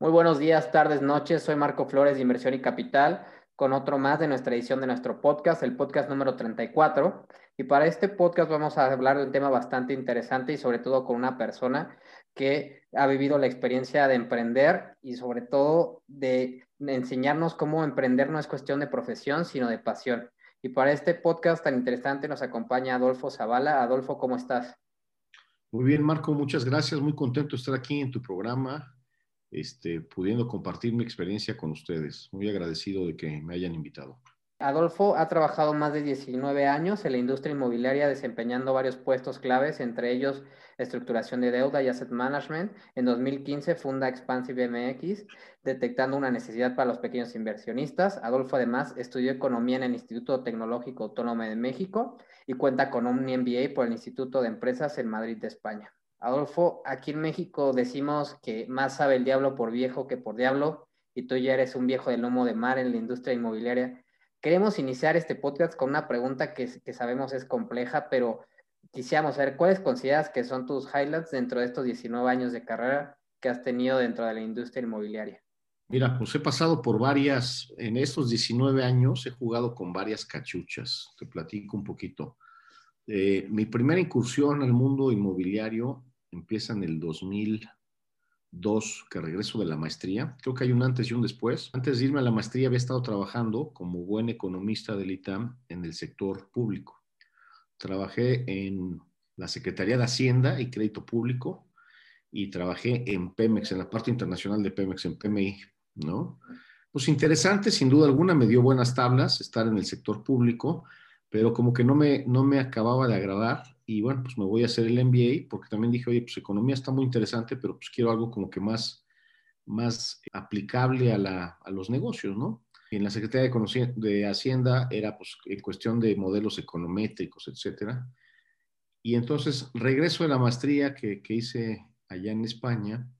Muy buenos días, tardes, noches. Soy Marco Flores de Inversión y Capital con otro más de nuestra edición de nuestro podcast, el podcast número 34. Y para este podcast vamos a hablar de un tema bastante interesante y sobre todo con una persona que ha vivido la experiencia de emprender y sobre todo de enseñarnos cómo emprender no es cuestión de profesión, sino de pasión. Y para este podcast tan interesante nos acompaña Adolfo Zavala. Adolfo, ¿cómo estás? Muy bien, Marco, muchas gracias. Muy contento de estar aquí en tu programa este, pudiendo compartir mi experiencia con ustedes. Muy agradecido de que me hayan invitado. Adolfo ha trabajado más de 19 años en la industria inmobiliaria desempeñando varios puestos claves, entre ellos estructuración de deuda y asset management. En 2015 funda Expansive MX, detectando una necesidad para los pequeños inversionistas. Adolfo además estudió economía en el Instituto Tecnológico Autónomo de México y cuenta con un MBA por el Instituto de Empresas en Madrid de España. Adolfo, aquí en México decimos que más sabe el diablo por viejo que por diablo, y tú ya eres un viejo de lomo de mar en la industria inmobiliaria. Queremos iniciar este podcast con una pregunta que, sabemos es compleja, pero quisiéramos saber cuáles consideras que son tus highlights dentro de estos 19 años de carrera que has tenido dentro de la industria inmobiliaria. Mira, pues he pasado por varias, en estos 19 años he jugado con varias cachuchas. Te platico un poquito. Eh, mi primera incursión al mundo inmobiliario empieza en el 2002, que regreso de la maestría. Creo que hay un antes y un después. Antes de irme a la maestría había estado trabajando como buen economista del ITAM en el sector público. Trabajé en la Secretaría de Hacienda y Crédito Público y trabajé en Pemex, en la parte internacional de Pemex, en PMI, ¿no? Pues interesante, sin duda alguna, me dio buenas tablas estar en el sector público, pero como que no me, no me acababa de agradar y bueno, pues me voy a hacer el MBA porque también dije, oye, pues economía está muy interesante, pero pues quiero algo como que más, más aplicable a, la, a los negocios, ¿no? Y en la Secretaría de, de Hacienda era pues en cuestión de modelos econométricos, etcétera. Y entonces regreso de la maestría que, que hice allá en España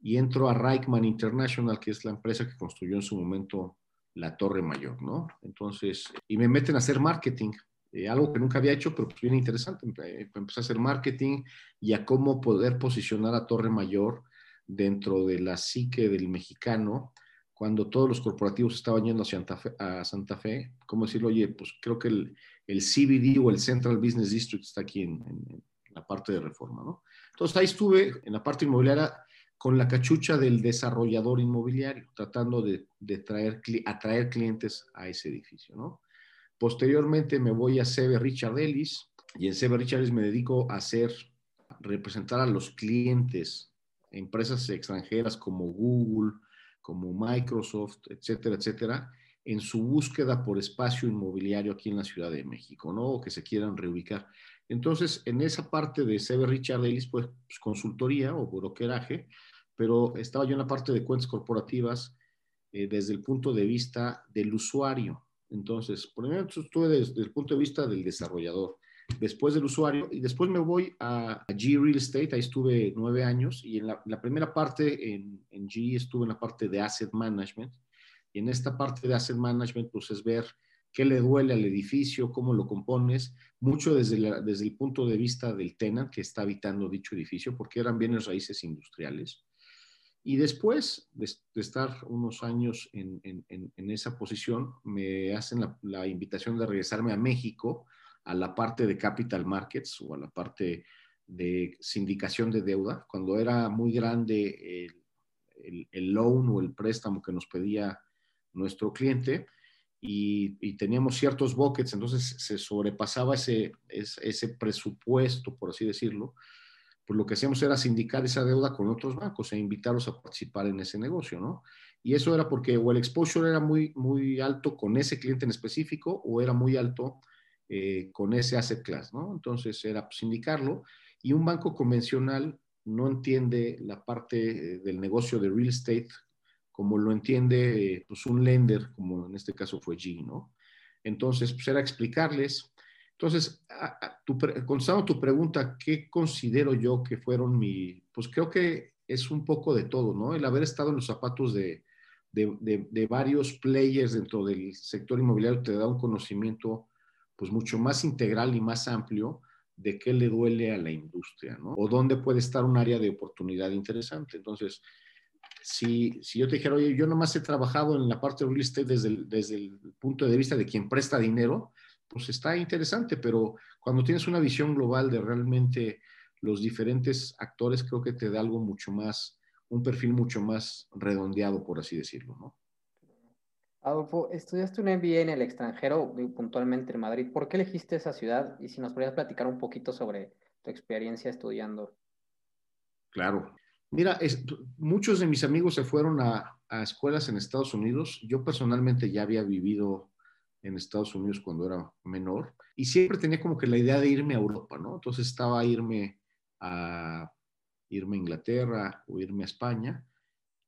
y entro a Reichman International, que es la empresa que construyó en su momento la Torre Mayor, ¿no? Entonces, y me meten a hacer marketing. Eh, algo que nunca había hecho, pero pues bien interesante. Eh, empecé a hacer marketing y a cómo poder posicionar a Torre Mayor dentro de la psique del mexicano, cuando todos los corporativos estaban yendo hacia Santa Fe, a Santa Fe, ¿cómo decirlo? Oye, pues creo que el, el CBD o el Central Business District está aquí en, en, la parte de reforma, ¿no? Entonces ahí estuve en la parte inmobiliaria con la cachucha del desarrollador inmobiliario, tratando de, de traer, atraer clientes a ese edificio, ¿no? Posteriormente me voy a CB Richard Ellis y en CB Richard Ellis me dedico a hacer, representar a los clientes, empresas extranjeras como Google, como Microsoft, etcétera, etcétera, en su búsqueda por espacio inmobiliario aquí en la Ciudad de México, ¿no? O que se quieran reubicar. Entonces, en esa parte de CB Richard Ellis, pues, pues consultoría o brokeraje, pero estaba yo en la parte de cuentas corporativas eh, desde el punto de vista del usuario, entonces, primero estuve desde el punto de vista del desarrollador, después del usuario, y después me voy a, G Real Estate, ahí estuve nueve años, y en la, primera parte en, en, G estuve en la parte de Asset Management, y en esta parte de Asset Management, pues es ver qué le duele al edificio, cómo lo compones, mucho desde, desde el punto de vista del tenant que está habitando dicho edificio, porque eran bienes raíces industriales. Y después de, estar unos años en, esa posición, me hacen la, invitación de regresarme a México, a la parte de capital markets o a la parte de sindicación de deuda, cuando era muy grande el, loan o el préstamo que nos pedía nuestro cliente y, teníamos ciertos buckets, entonces se sobrepasaba ese, ese presupuesto, por así decirlo, pues lo que hacíamos era sindicar esa deuda con otros bancos e invitarlos a participar en ese negocio, ¿no? Y eso era porque o el exposure era muy, muy alto con ese cliente en específico o era muy alto eh, con ese asset class, ¿no? Entonces era pues, sindicarlo y un banco convencional no entiende la parte eh, del negocio de real estate como lo entiende eh, pues un lender, como en este caso fue G, ¿no? Entonces, pues era explicarles entonces, tu, contestando tu pregunta, ¿qué considero yo que fueron mi, pues creo que es un poco de todo, ¿no? El haber estado en los zapatos de, de, de, varios players dentro del sector inmobiliario te da un conocimiento pues mucho más integral y más amplio de qué le duele a la industria, ¿no? O dónde puede estar un área de oportunidad interesante. Entonces, si, si yo te dijera, oye, yo nomás he trabajado en la parte de real estate desde el, desde el punto de vista de quien presta dinero, pues está interesante, pero cuando tienes una visión global de realmente los diferentes actores, creo que te da algo mucho más, un perfil mucho más redondeado, por así decirlo, ¿no? Adolfo, estudiaste un MBA en el extranjero, puntualmente en Madrid. ¿Por qué elegiste esa ciudad? Y si nos podrías platicar un poquito sobre tu experiencia estudiando. Claro. Mira, muchos de mis amigos se fueron a, a, escuelas en Estados Unidos. Yo personalmente ya había vivido en Estados Unidos cuando era menor y siempre tenía como que la idea de irme a Europa, ¿no? Entonces estaba a irme a irme a Inglaterra o irme a España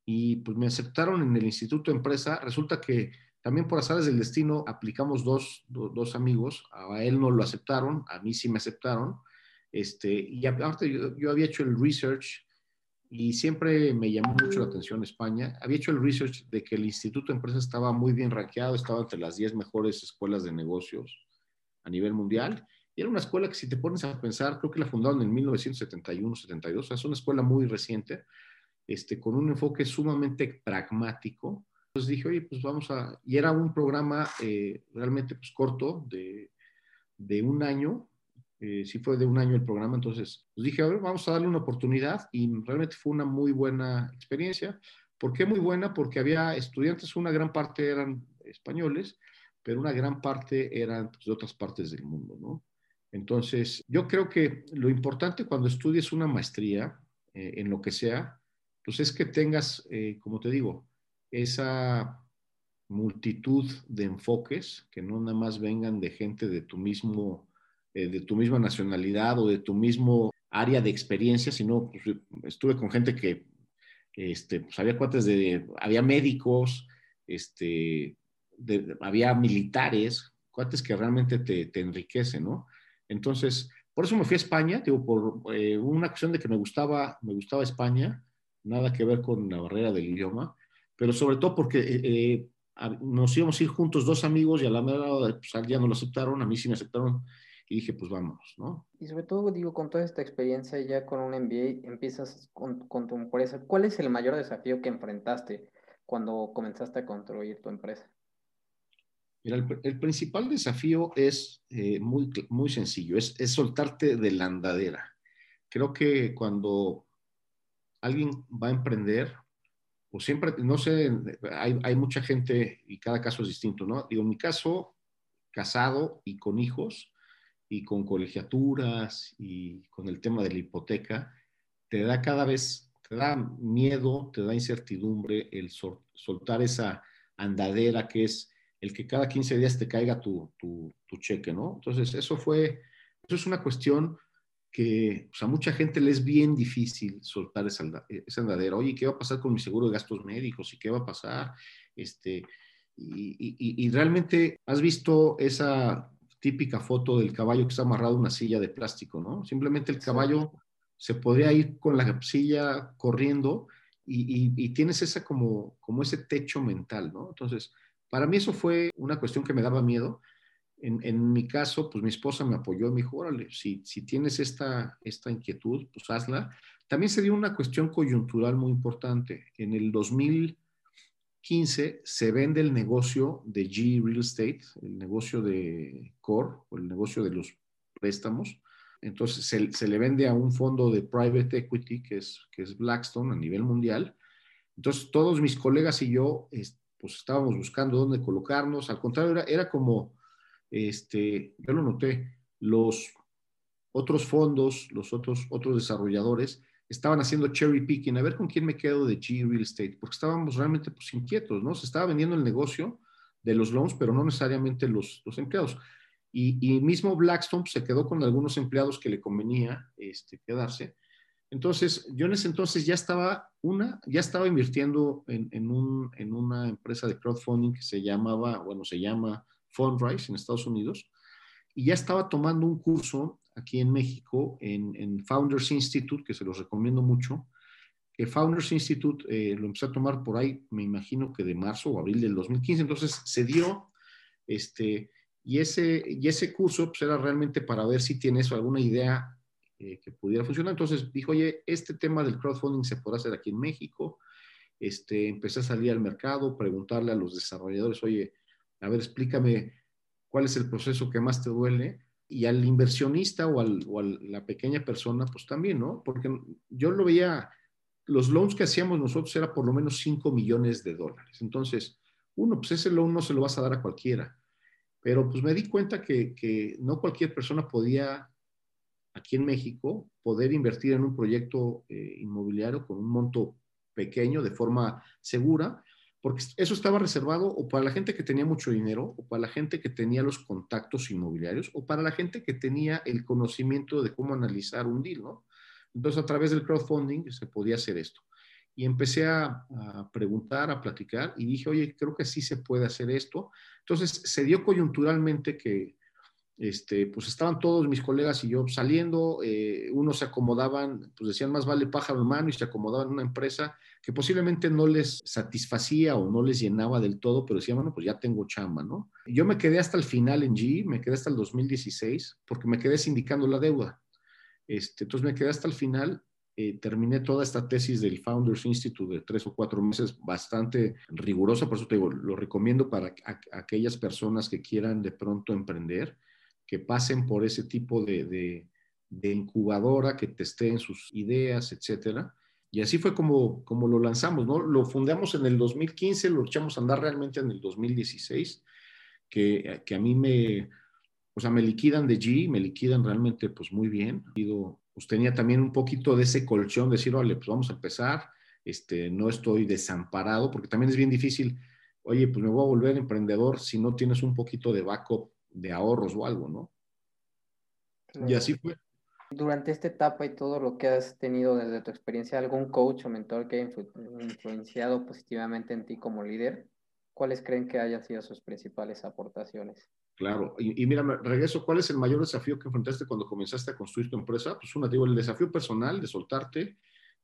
y pues me aceptaron en el Instituto de Empresa. Resulta que también por azares del destino aplicamos dos, dos amigos, a él no lo aceptaron, a mí sí me aceptaron. Este, y aparte yo, yo, había hecho el research y siempre me llamó mucho la atención España. Había hecho el research de que el Instituto de Empresa estaba muy bien rankeado, estaba entre las 10 mejores escuelas de negocios a nivel mundial. Y era una escuela que si te pones a pensar, creo que la fundaron en 1971-72, o sea, es una escuela muy reciente, este, con un enfoque sumamente pragmático. Entonces dije, oye, pues vamos a... Y era un programa eh, realmente pues, corto, de, de un año, eh, sí fue de un año el programa, entonces pues dije, a ver, vamos a darle una oportunidad y realmente fue una muy buena experiencia. ¿Por qué muy buena? Porque había estudiantes, una gran parte eran españoles, pero una gran parte eran pues, de otras partes del mundo, ¿no? Entonces, yo creo que lo importante cuando estudies una maestría, eh, en lo que sea, pues es que tengas, eh, como te digo, esa multitud de enfoques que no nada más vengan de gente de tu mismo, eh, de tu misma nacionalidad o de tu mismo área de experiencia, sino pues, estuve con gente que, este, pues había cuates de, había médicos, este, había militares, cuates que realmente te, te enriquecen, ¿no? Entonces, por eso me fui a España, digo, por eh, una cuestión de que me gustaba, me gustaba España, nada que ver con la barrera del idioma, pero sobre todo porque eh, nos íbamos a ir juntos dos amigos y a la mera pues, ya no lo aceptaron, a mí sí me aceptaron y dije, pues vámonos, ¿no? Y sobre todo, digo, con toda esta experiencia ya con un MBA, empiezas con, con tu empresa. ¿Cuál es el mayor desafío que enfrentaste cuando comenzaste a construir tu empresa? Mira, el, principal desafío es eh, muy, muy sencillo, es, es soltarte de la andadera. Creo que cuando alguien va a emprender, pues siempre, no sé, hay, hay, mucha gente y cada caso es distinto, ¿no? Digo, en mi caso, casado y con hijos y con colegiaturas y con el tema de la hipoteca, te da cada vez, te da miedo, te da incertidumbre el soltar esa andadera que es el que cada 15 días te caiga tu, tu, tu cheque, ¿no? Entonces, eso fue, eso es una cuestión que pues, a mucha gente le es bien difícil soltar esa, esa andadera. Oye, ¿qué va a pasar con mi seguro de gastos médicos? ¿Y qué va a pasar? Este, y, y, y, realmente has visto esa típica foto del caballo que está amarrado a una silla de plástico, ¿no? Simplemente el caballo se podría ir con la silla corriendo y, y, tienes esa como, como ese techo mental, ¿no? Entonces, para mí eso fue una cuestión que me daba miedo, en, mi caso, pues mi esposa me apoyó, me dijo, órale, si, si tienes esta, esta inquietud, pues hazla. También se dio una cuestión coyuntural muy importante. En el 2015 se vende el negocio de G Real Estate, el negocio de Core, o el negocio de los préstamos. Entonces se, se, le vende a un fondo de private equity que es, que es Blackstone a nivel mundial. Entonces todos mis colegas y yo pues estábamos buscando dónde colocarnos. Al contrario, era, era como este, yo lo noté, los otros fondos, los otros, otros desarrolladores estaban haciendo cherry picking, a ver con quién me quedo de G Real Estate, porque estábamos realmente pues, inquietos, ¿no? Se estaba vendiendo el negocio de los loans, pero no necesariamente los, los empleados. Y, y, mismo Blackstone pues, se quedó con algunos empleados que le convenía este, quedarse. Entonces, yo en ese entonces ya estaba, una, ya estaba invirtiendo en, en, un, en una empresa de crowdfunding que se llamaba, bueno, se llama Fundrise en Estados Unidos, y ya estaba tomando un curso aquí en México en, Founders Institute, que se los recomiendo mucho, que Founders Institute eh, lo empecé a tomar por ahí, me imagino que de marzo o abril del 2015, entonces se dio, este, y ese, y ese curso pues, era realmente para ver si tienes alguna idea eh, que pudiera funcionar. Entonces dijo, oye, este tema del crowdfunding se podrá hacer aquí en México. este, empecé a salir al mercado, preguntarle a los desarrolladores, oye, a ver, explícame cuál es el proceso que más te duele. Y al inversionista o, al, o a la pequeña persona, pues también, ¿no? Porque yo lo veía, los loans que hacíamos nosotros era por lo menos 5 millones de dólares. Entonces, uno, pues ese loan no se lo vas a dar a cualquiera. Pero pues me di cuenta que, que no cualquier persona podía, aquí en México, poder invertir en un proyecto eh, inmobiliario con un monto pequeño de forma segura porque eso estaba reservado o para la gente que tenía mucho dinero, o para la gente que tenía los contactos inmobiliarios, o para la gente que tenía el conocimiento de cómo analizar un deal, ¿no? Entonces, a través del crowdfunding se podía hacer esto. Y empecé a, preguntar, a platicar, y dije, oye, creo que sí se puede hacer esto. Entonces, se dio coyunturalmente que, este, pues estaban todos mis colegas y yo saliendo, eh, unos se acomodaban, pues decían más vale pájaro en mano y se acomodaban en una empresa que posiblemente no les satisfacía o no les llenaba del todo, pero decían, bueno, pues ya tengo chamba, ¿no? Yo me quedé hasta el final en G, me quedé hasta el 2016 porque me quedé sindicando la deuda. Este, entonces me quedé hasta el final eh, terminé toda esta tesis del Founders Institute de tres o cuatro meses, bastante rigurosa, por eso te digo, lo recomiendo para aquellas personas que quieran de pronto emprender que pasen por ese tipo de, incubadora, que testeen sus ideas, etcétera. Y así fue como, como lo lanzamos, ¿no? Lo fundamos en el 2015, lo echamos a andar realmente en el 2016, que, que a mí me, o sea, me liquidan de G, me liquidan realmente pues muy bien. Pues tenía también un poquito de ese colchón, decir, vale, pues vamos a empezar, este, no estoy desamparado, porque también es bien difícil, oye, pues me voy a volver emprendedor si no tienes un poquito de backup de ahorros o algo, ¿no? Y así fue. Durante esta etapa y todo lo que has tenido desde tu experiencia, ¿algún coach o mentor que haya influenciado positivamente en ti como líder? ¿Cuáles creen que hayan sido sus principales aportaciones? Claro, y, mira, regreso, ¿cuál es el mayor desafío que enfrentaste cuando comenzaste a construir tu empresa? Pues una, digo, el desafío personal de soltarte,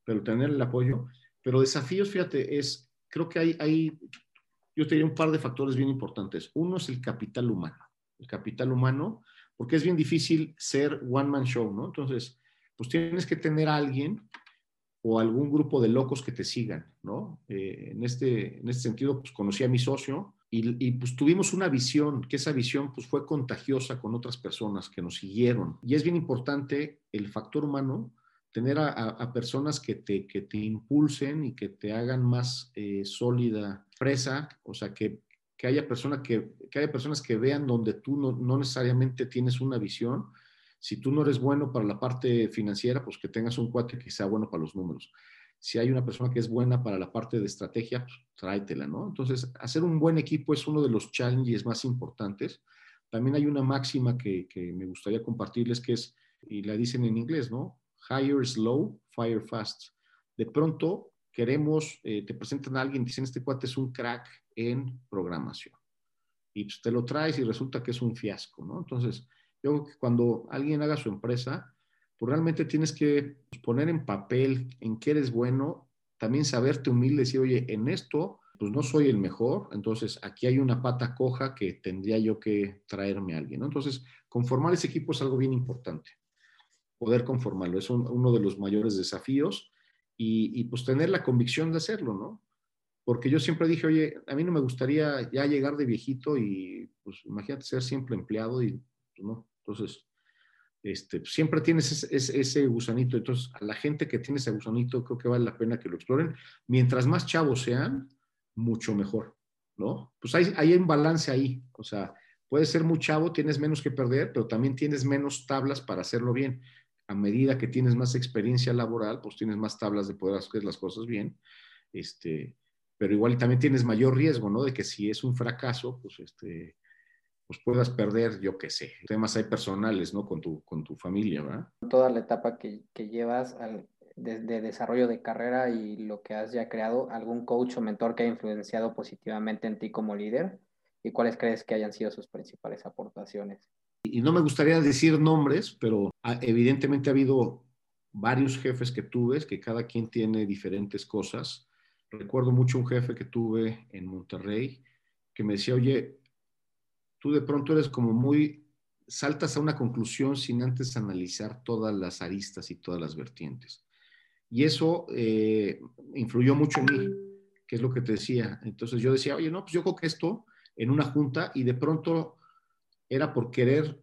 pero tener el apoyo. Pero desafíos, fíjate, es, creo que hay, hay, yo te diría un par de factores bien importantes. Uno es el capital humano el capital humano, porque es bien difícil ser one man show, ¿no? Entonces, pues tienes que tener a alguien o algún grupo de locos que te sigan, ¿no? Eh, en, este, en este sentido, pues conocí a mi socio y, pues tuvimos una visión, que esa visión pues fue contagiosa con otras personas que nos siguieron. Y es bien importante el factor humano, tener a, a, personas que te, que te impulsen y que te hagan más eh, sólida presa, o sea, que, que haya, persona que, que haya personas que vean donde tú no, no, necesariamente tienes una visión. Si tú no eres bueno para la parte financiera, pues que tengas un cuate que sea bueno para los números. Si hay una persona que es buena para la parte de estrategia, pues tráetela, ¿no? Entonces, hacer un buen equipo es uno de los challenges más importantes. También hay una máxima que, que me gustaría compartirles que es, y la dicen en inglés, ¿no? Hire slow, fire fast. De pronto queremos, eh, te presentan a alguien, dicen, este cuate es un crack, en programación. Y pues te lo traes y resulta que es un fiasco, ¿no? Entonces, yo creo que cuando alguien haga su empresa, pues realmente tienes que pues, poner en papel en qué eres bueno, también saberte humilde, decir, oye, en esto, pues no soy el mejor, entonces aquí hay una pata coja que tendría yo que traerme a alguien, ¿no? Entonces, conformar ese equipo es algo bien importante, poder conformarlo, es uno de los mayores desafíos y, y pues tener la convicción de hacerlo, ¿no? Porque yo siempre dije, oye, a mí no me gustaría ya llegar de viejito y, pues, imagínate ser siempre empleado y, pues, no. Entonces, este, siempre tienes ese, ese, gusanito. Entonces, a la gente que tiene ese gusanito, creo que vale la pena que lo exploren. Mientras más chavos sean, mucho mejor, ¿no? Pues hay, hay un balance ahí. O sea, puedes ser muy chavo, tienes menos que perder, pero también tienes menos tablas para hacerlo bien. A medida que tienes más experiencia laboral, pues tienes más tablas de poder hacer las cosas bien. Este, pero igual también tienes mayor riesgo, ¿no? De que si es un fracaso, pues este, pues puedas perder, yo qué sé, temas hay personales, ¿no? Con tu, con tu familia, ¿verdad? Toda la etapa que, que llevas al, de, de, desarrollo de carrera y lo que has ya creado, ¿algún coach o mentor que haya influenciado positivamente en ti como líder? ¿Y cuáles crees que hayan sido sus principales aportaciones? Y no me gustaría decir nombres, pero evidentemente ha habido varios jefes que tuve, que cada quien tiene diferentes cosas recuerdo mucho un jefe que tuve en Monterrey que me decía, oye, tú de pronto eres como muy, saltas a una conclusión sin antes analizar todas las aristas y todas las vertientes. Y eso eh, influyó mucho en mí, que es lo que te decía. Entonces yo decía, oye, no, pues yo creo que esto en una junta y de pronto era por querer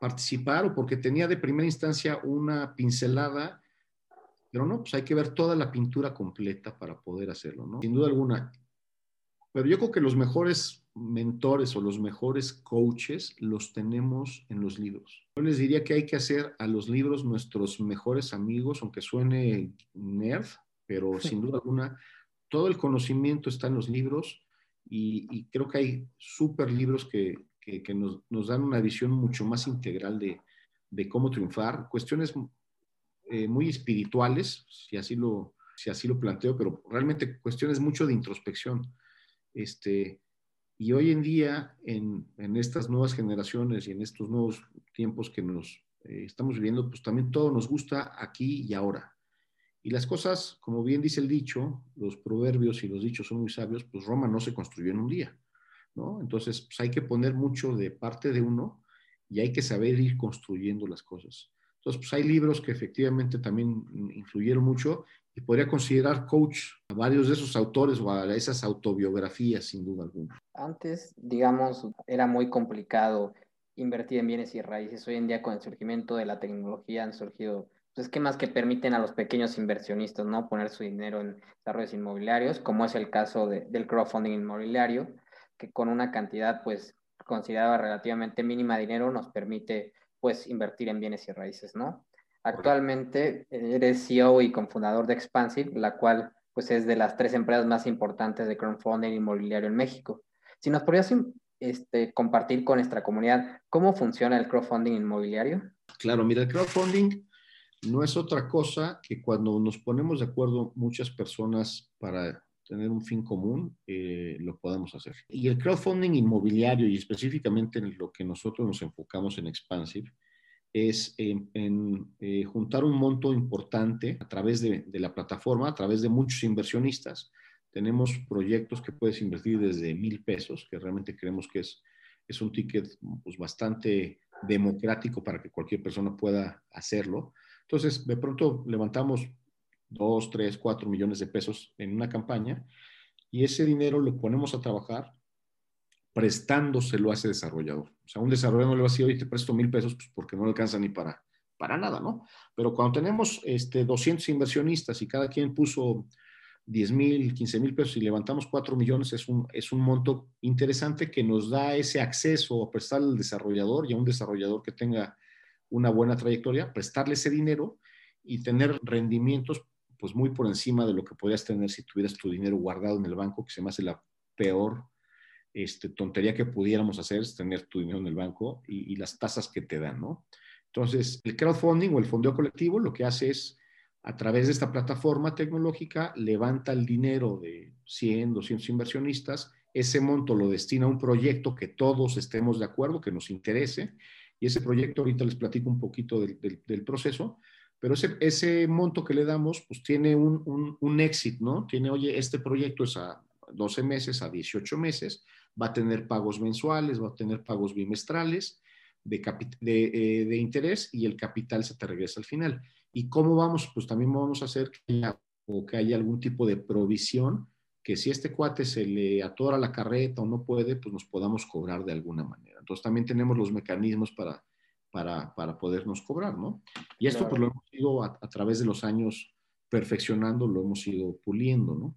participar o porque tenía de primera instancia una pincelada, pero no, pues hay que ver toda la pintura completa para poder hacerlo, ¿no? Sin duda alguna. Pero yo creo que los mejores mentores o los mejores coaches los tenemos en los libros. Yo les diría que hay que hacer a los libros nuestros mejores amigos, aunque suene nerd, pero sin duda alguna, todo el conocimiento está en los libros y, creo que hay súper libros que, que, nos, nos, dan una visión mucho más integral de, de cómo triunfar, cuestiones eh, muy espirituales, si así, lo, si así lo planteo, pero realmente cuestiones mucho de introspección. Este, y hoy en día, en, en estas nuevas generaciones y en estos nuevos tiempos que nos eh, estamos viviendo, pues también todo nos gusta aquí y ahora. Y las cosas, como bien dice el dicho, los proverbios y los dichos son muy sabios, pues Roma no se construyó en un día, ¿no? Entonces, pues hay que poner mucho de parte de uno y hay que saber ir construyendo las cosas. Entonces, pues hay libros que efectivamente también influyeron mucho y podría considerar coach a varios de esos autores o a esas autobiografías, sin duda alguna. Antes, digamos, era muy complicado invertir en bienes y raíces. Hoy en día, con el surgimiento de la tecnología, han surgido esquemas pues, que permiten a los pequeños inversionistas ¿no? poner su dinero en desarrollos inmobiliarios, como es el caso del crowdfunding inmobiliario, que con una cantidad pues considerada relativamente mínima de dinero nos permite pues invertir en bienes y raíces, ¿no? Actualmente eres CEO y cofundador de Expansive, la cual pues es de las tres empresas más importantes de crowdfunding inmobiliario en México. Si nos podrías este, compartir con nuestra comunidad cómo funciona el crowdfunding inmobiliario. Claro, mira, el crowdfunding no es otra cosa que cuando nos ponemos de acuerdo muchas personas para tener un fin común, eh, lo podemos hacer. Y el crowdfunding inmobiliario y específicamente en lo que nosotros nos enfocamos en Expansive, es en, eh, juntar un monto importante a través de, la plataforma, a través de muchos inversionistas. Tenemos proyectos que puedes invertir desde mil pesos, que realmente creemos que es, es un ticket pues, bastante democrático para que cualquier persona pueda hacerlo. Entonces, de pronto levantamos dos, tres, cuatro millones de pesos en una campaña y ese dinero lo ponemos a trabajar prestándoselo a ese desarrollador. O sea, un desarrollador le va a decir, oye, te presto mil pesos pues porque no le alcanza ni para, para nada, ¿no? Pero cuando tenemos este, 200 inversionistas y cada quien puso 10 mil, 15 mil pesos y levantamos 4 millones, es un, es un monto interesante que nos da ese acceso a prestar al desarrollador y a un desarrollador que tenga una buena trayectoria, prestarle ese dinero y tener rendimientos pues muy por encima de lo que podrías tener si tuvieras tu dinero guardado en el banco, que se me hace la peor este, tontería que pudiéramos hacer, es tener tu dinero en el banco y, las tasas que te dan, ¿no? Entonces, el crowdfunding o el fondeo colectivo lo que hace es, a través de esta plataforma tecnológica, levanta el dinero de 100, 200 inversionistas, ese monto lo destina a un proyecto que todos estemos de acuerdo, que nos interese, y ese proyecto, ahorita les platico un poquito del, del, proceso, pero ese, ese, monto que le damos, pues tiene un, un, un éxito, ¿no? Tiene, oye, este proyecto es a 12 meses, a 18 meses, va a tener pagos mensuales, va a tener pagos bimestrales de, de, eh, de, interés y el capital se te regresa al final. ¿Y cómo vamos? Pues también vamos a hacer que haya, o que haya algún tipo de provisión que si este cuate se le atora la carreta o no puede, pues nos podamos cobrar de alguna manera. Entonces también tenemos los mecanismos para, para, para podernos cobrar, ¿no? Y esto pues lo hemos ido a, través de los años perfeccionando, lo hemos ido puliendo, ¿no?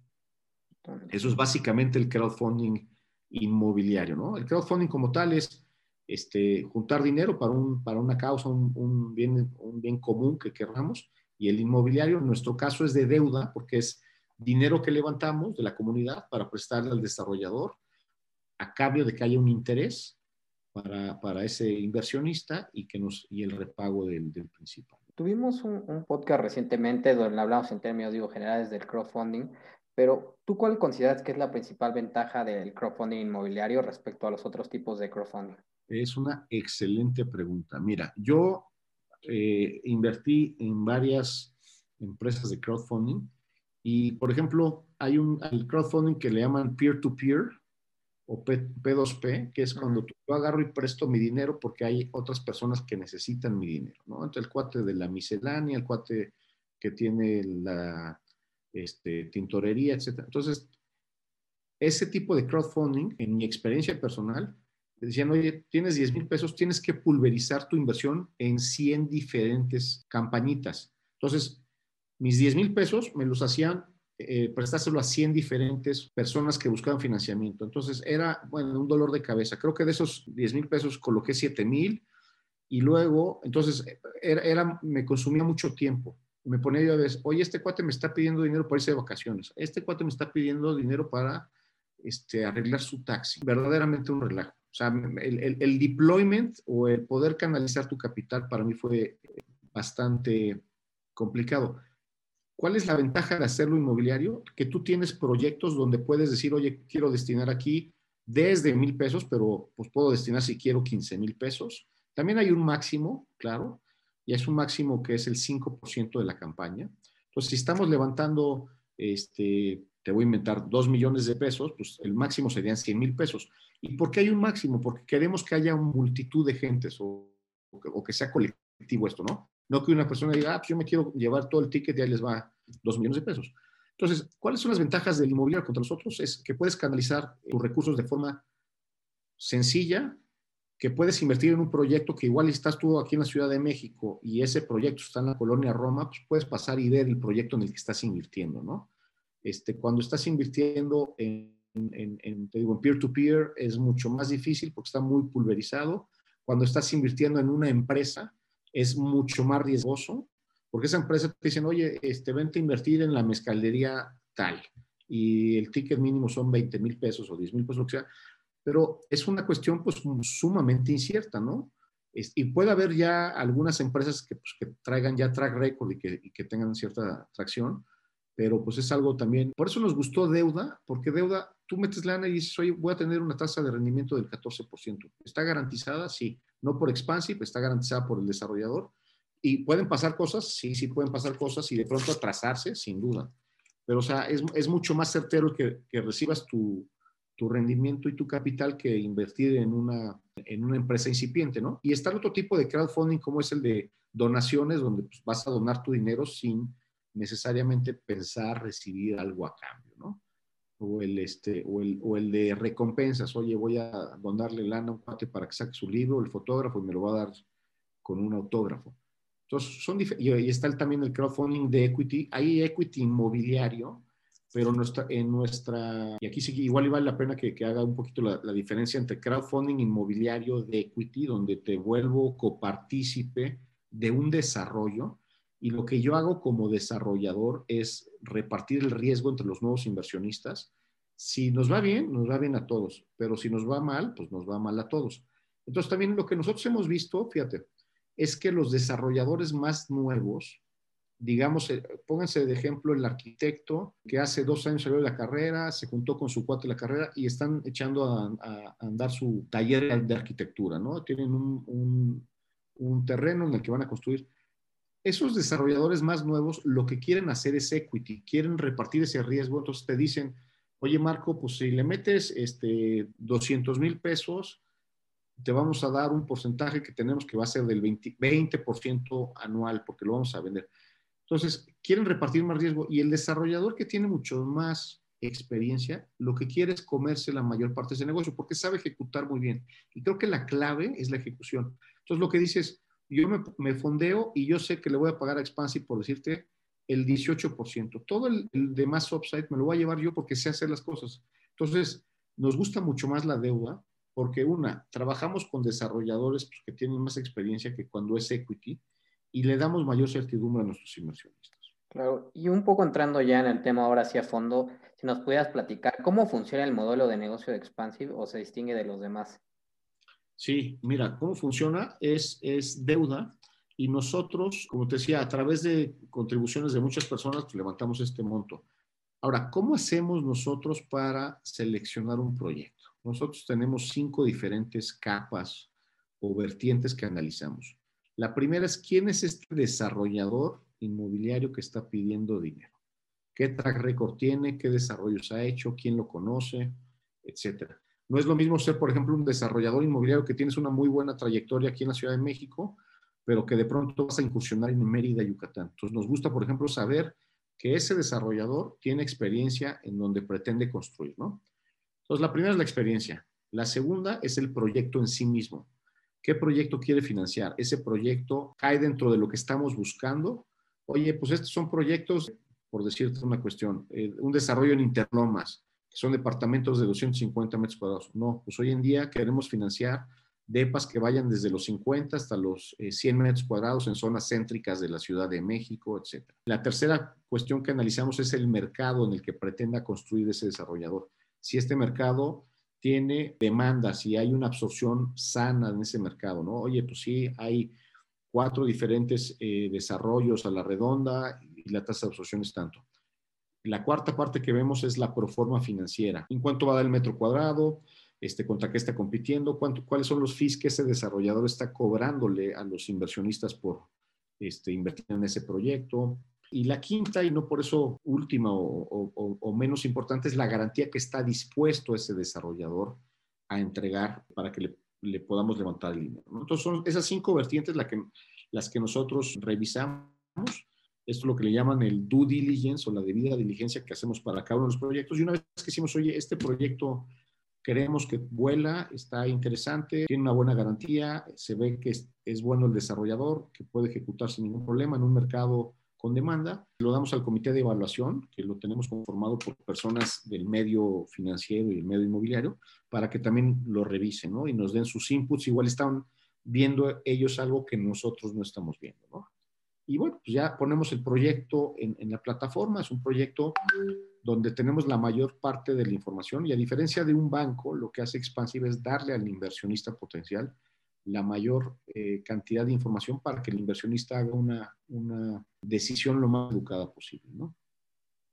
Eso es básicamente el crowdfunding inmobiliario, ¿no? El crowdfunding como tal es este, juntar dinero para, un, para una causa, un, un, bien, un bien común que queramos, y el inmobiliario en nuestro caso es de deuda, porque es dinero que levantamos de la comunidad para prestarle al desarrollador a cambio de que haya un interés para, para ese inversionista y, que nos, y el repago del, del principal. Tuvimos un, un, podcast recientemente donde hablamos en términos digo, generales del crowdfunding, pero ¿tú cuál consideras que es la principal ventaja del crowdfunding inmobiliario respecto a los otros tipos de crowdfunding? Es una excelente pregunta. Mira, yo eh, invertí en varias empresas de crowdfunding y, por ejemplo, hay un crowdfunding que le llaman peer-to-peer o P, 2 p que es cuando yo agarro y presto mi dinero porque hay otras personas que necesitan mi dinero, ¿no? Entonces, el cuate de la miscelánea, el cuate que tiene la este, tintorería, etc. Entonces, ese tipo de crowdfunding, en mi experiencia personal, decían, oye, tienes 10 mil pesos, tienes que pulverizar tu inversión en 100 diferentes campañitas. Entonces, mis 10 mil pesos me los hacían eh, prestárselo a 100 diferentes personas que buscaban financiamiento. Entonces, era, bueno, un dolor de cabeza. Creo que de esos 10 mil pesos coloqué 7 mil y luego, entonces, era, era, me consumía mucho tiempo. Me ponía yo a ver, oye, este cuate me está pidiendo dinero para irse de vacaciones. Este cuate me está pidiendo dinero para este, arreglar su taxi. Verdaderamente un relajo. O sea, el, el, deployment o el poder canalizar tu capital para mí fue bastante complicado. ¿Cuál es la ventaja de hacerlo inmobiliario? Que tú tienes proyectos donde puedes decir, oye, quiero destinar aquí desde mil pesos, pero pues puedo destinar si quiero 15 mil pesos. También hay un máximo, claro, y es un máximo que es el 5% de la campaña. Entonces, si estamos levantando, este, te voy a inventar, 2 millones de pesos, pues el máximo serían 100 mil pesos. ¿Y por qué hay un máximo? Porque queremos que haya multitud de gentes o, o, que, sea colectivo esto, ¿no? No que una persona diga, ah, pues yo me quiero llevar todo el ticket y ahí les va 2 millones de pesos. Entonces, ¿cuáles son las ventajas del inmobiliario contra nosotros? Es que puedes canalizar tus recursos de forma sencilla, que puedes invertir en un proyecto que igual estás tú aquí en la Ciudad de México y ese proyecto está en la colonia Roma, pues puedes pasar y ver el proyecto en el que estás invirtiendo, ¿no? Este, cuando estás invirtiendo en en, te digo, en peer-to-peer es mucho más difícil porque está muy pulverizado. Cuando estás invirtiendo en una empresa es mucho más riesgoso porque esa empresa te dicen, oye, este, vente a invertir en la mezcalería tal y el ticket mínimo son 20 mil pesos o 10 mil pesos, lo que sea. Pero es una cuestión pues sumamente incierta, ¿no? y puede haber ya algunas empresas que, pues, traigan ya track record y que, y que tengan cierta tracción, pero pues es algo también, por eso nos gustó deuda, porque deuda, tú metes lana y dices, oye, voy a tener una tasa de rendimiento del 14%. ¿Está garantizada? Sí. No por Expansive, está garantizada por el desarrollador. ¿Y pueden pasar cosas? Sí, sí pueden pasar cosas y de pronto atrasarse, sin duda. Pero, o sea, es, mucho más certero que, recibas tu, tu, rendimiento y tu capital que invertir en una, en una empresa incipiente, ¿no? Y está el otro tipo de crowdfunding como es el de donaciones, donde pues, vas a donar tu dinero sin necesariamente pensar recibir algo a cambio, ¿no? O el, este, o el, o el de recompensas, oye, voy a donarle lana a un cuate para que saque su libro, el fotógrafo, y me lo va a dar con un autógrafo. Entonces, son y ahí está también el crowdfunding de equity. Hay equity inmobiliario, pero nuestra, en nuestra, y aquí sí, igual vale la pena que, que haga un poquito la, la, diferencia entre crowdfunding inmobiliario de equity, donde te vuelvo copartícipe de un desarrollo, y lo que yo hago como desarrollador es repartir el riesgo entre los nuevos inversionistas. Si nos va bien, nos va bien a todos, pero si nos va mal, pues nos va mal a todos. Entonces también lo que nosotros hemos visto, fíjate, es que los desarrolladores más nuevos, digamos, eh, pónganse de ejemplo el arquitecto que hace dos años salió de la carrera, se juntó con su cuate de la carrera y están echando a, andar su taller de arquitectura, ¿no? Tienen un, un terreno en el que van a construir esos desarrolladores más nuevos lo que quieren hacer es equity, quieren repartir ese riesgo, entonces te dicen, oye Marco, pues si le metes este 200 mil pesos, te vamos a dar un porcentaje que tenemos que va a ser del 20%, 20 anual porque lo vamos a vender. Entonces, quieren repartir más riesgo y el desarrollador que tiene mucho más experiencia, lo que quiere es comerse la mayor parte de ese negocio porque sabe ejecutar muy bien. Y creo que la clave es la ejecución. Entonces, lo que dices, yo me, fondeo y yo sé que le voy a pagar a Expansive, por decirte, el 18%. Todo el, demás upside me lo voy a llevar yo porque sé hacer las cosas. Entonces, nos gusta mucho más la deuda porque una, trabajamos con desarrolladores pues, que tienen más experiencia que cuando es equity y le damos mayor certidumbre a nuestros inversionistas. Claro, y un poco entrando ya en el tema ahora sí a fondo, si nos pudieras platicar cómo funciona el modelo de negocio de Expansive o se distingue de los demás. Sí, mira, ¿cómo funciona? Es, es deuda y nosotros, como te decía, a través de contribuciones de muchas personas, pues, levantamos este monto. Ahora, ¿cómo hacemos nosotros para seleccionar un proyecto? Nosotros tenemos cinco diferentes capas o vertientes que analizamos. La primera es quién es este desarrollador inmobiliario que está pidiendo dinero. ¿Qué track record tiene? ¿Qué desarrollos ha hecho? ¿Quién lo conoce? Etcétera. No es lo mismo ser, por ejemplo, un desarrollador inmobiliario que tienes una muy buena trayectoria aquí en la Ciudad de México, pero que de pronto vas a incursionar en Mérida, Yucatán. Entonces nos gusta, por ejemplo, saber que ese desarrollador tiene experiencia en donde pretende construir, ¿no? Entonces, la primera es la experiencia. La segunda es el proyecto en sí mismo. ¿Qué proyecto quiere financiar? Ese proyecto cae dentro de lo que estamos buscando. Oye, pues estos son proyectos, por decirte una cuestión, eh, un desarrollo en interlomas, son departamentos de 250 metros cuadrados. No, pues hoy en día queremos financiar depas que vayan desde los 50 hasta los 100 eh, metros cuadrados en zonas céntricas de la Ciudad de México, etc. La tercera cuestión que analizamos es el mercado en el que pretenda construir ese desarrollador. Si este mercado tiene demandas y hay una absorción sana en ese mercado, ¿no? Oye, pues sí, hay cuatro diferentes eh, desarrollos a la redonda y la tasa de absorción es tanto. La cuarta parte que vemos es la proforma financiera. ¿En cuánto va a dar el metro cuadrado? Este, ¿Contra qué está compitiendo? ¿Cuánto, ¿Cuáles son los fees que ese desarrollador está cobrándole a los inversionistas por este, invertir en ese proyecto? Y la quinta, y no por eso última o, menos importante, es la garantía que está dispuesto ese desarrollador a entregar para que le, podamos levantar el dinero. Entonces, son esas cinco vertientes las que, las que nosotros revisamos. Esto es lo que le llaman el due diligence o la debida diligencia que hacemos para cada uno de los proyectos. Y una vez que decimos, oye, este proyecto queremos que vuela, está interesante, tiene una buena garantía, se ve que es, bueno el desarrollador, que puede ejecutar sin ningún problema en un mercado con demanda. Lo damos al comité de evaluación, que lo tenemos conformado por personas del medio financiero y el medio inmobiliario, para que también lo revisen ¿no? y nos den sus inputs. Igual están viendo ellos algo que nosotros no estamos viendo. ¿no? Y bueno, pues ya ponemos el proyecto en, la plataforma. Es un proyecto donde tenemos la mayor parte de la información y a diferencia de un banco, lo que hace Expansive es darle al inversionista potencial la mayor eh, cantidad de información para que el inversionista haga una, una decisión lo más educada posible, ¿no?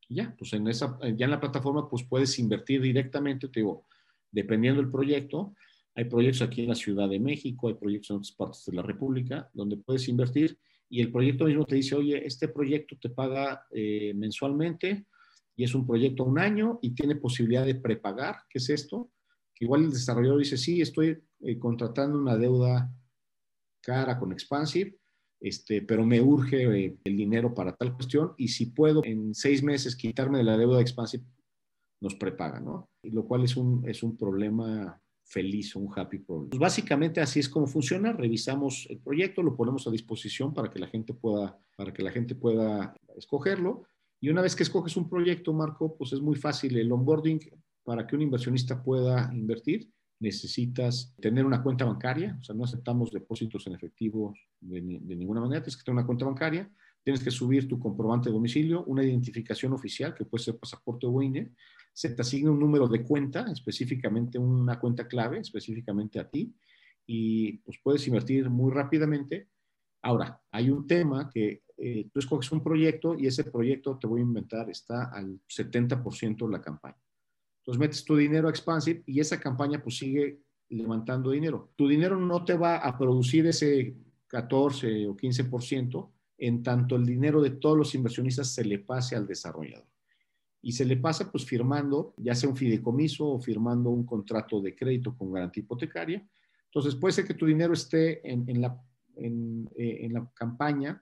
ya, pues en esa, ya en la plataforma pues puedes invertir directamente, te digo, dependiendo del proyecto. Hay proyectos aquí en la Ciudad de México, hay proyectos en otras partes de la República, donde puedes invertir y el proyecto mismo te dice, oye, este proyecto te paga eh, mensualmente y es un proyecto a un año y tiene posibilidad de prepagar, ¿qué es esto? Igual el desarrollador dice, sí, estoy eh, contratando una deuda cara con Expansive, este, pero me urge eh, el dinero para tal cuestión y si puedo en seis meses quitarme de la deuda de Expansive, nos prepaga, ¿no? Lo cual es un, es un problema feliz, un happy problem. Pues básicamente así es como funciona. Revisamos el proyecto, lo ponemos a disposición para que la gente pueda, para que la gente pueda escogerlo. Y una vez que escoges un proyecto, Marco, pues es muy fácil el onboarding para que un inversionista pueda invertir necesitas tener una cuenta bancaria, o sea, no aceptamos depósitos en efectivo de, ninguna manera, tienes que tener una cuenta bancaria, tienes que subir tu comprobante de domicilio, una identificación oficial, que puede ser pasaporte o INE, se te asigna un número de cuenta, específicamente una cuenta clave, específicamente a ti, y pues puedes invertir muy rápidamente. Ahora, hay un tema que eh, tú escoges un proyecto y ese proyecto, te voy a inventar, está al 70% de la campaña. Entonces metes tu dinero a Expansive y esa campaña pues sigue levantando dinero. Tu dinero no te va a producir ese 14 o 15% en tanto el dinero de todos los inversionistas se le pase al desarrollador. Y se le pasa pues firmando, ya sea un fideicomiso o firmando un contrato de crédito con garantía hipotecaria. Entonces puede ser que tu dinero esté en, la, en, eh, en, la campaña,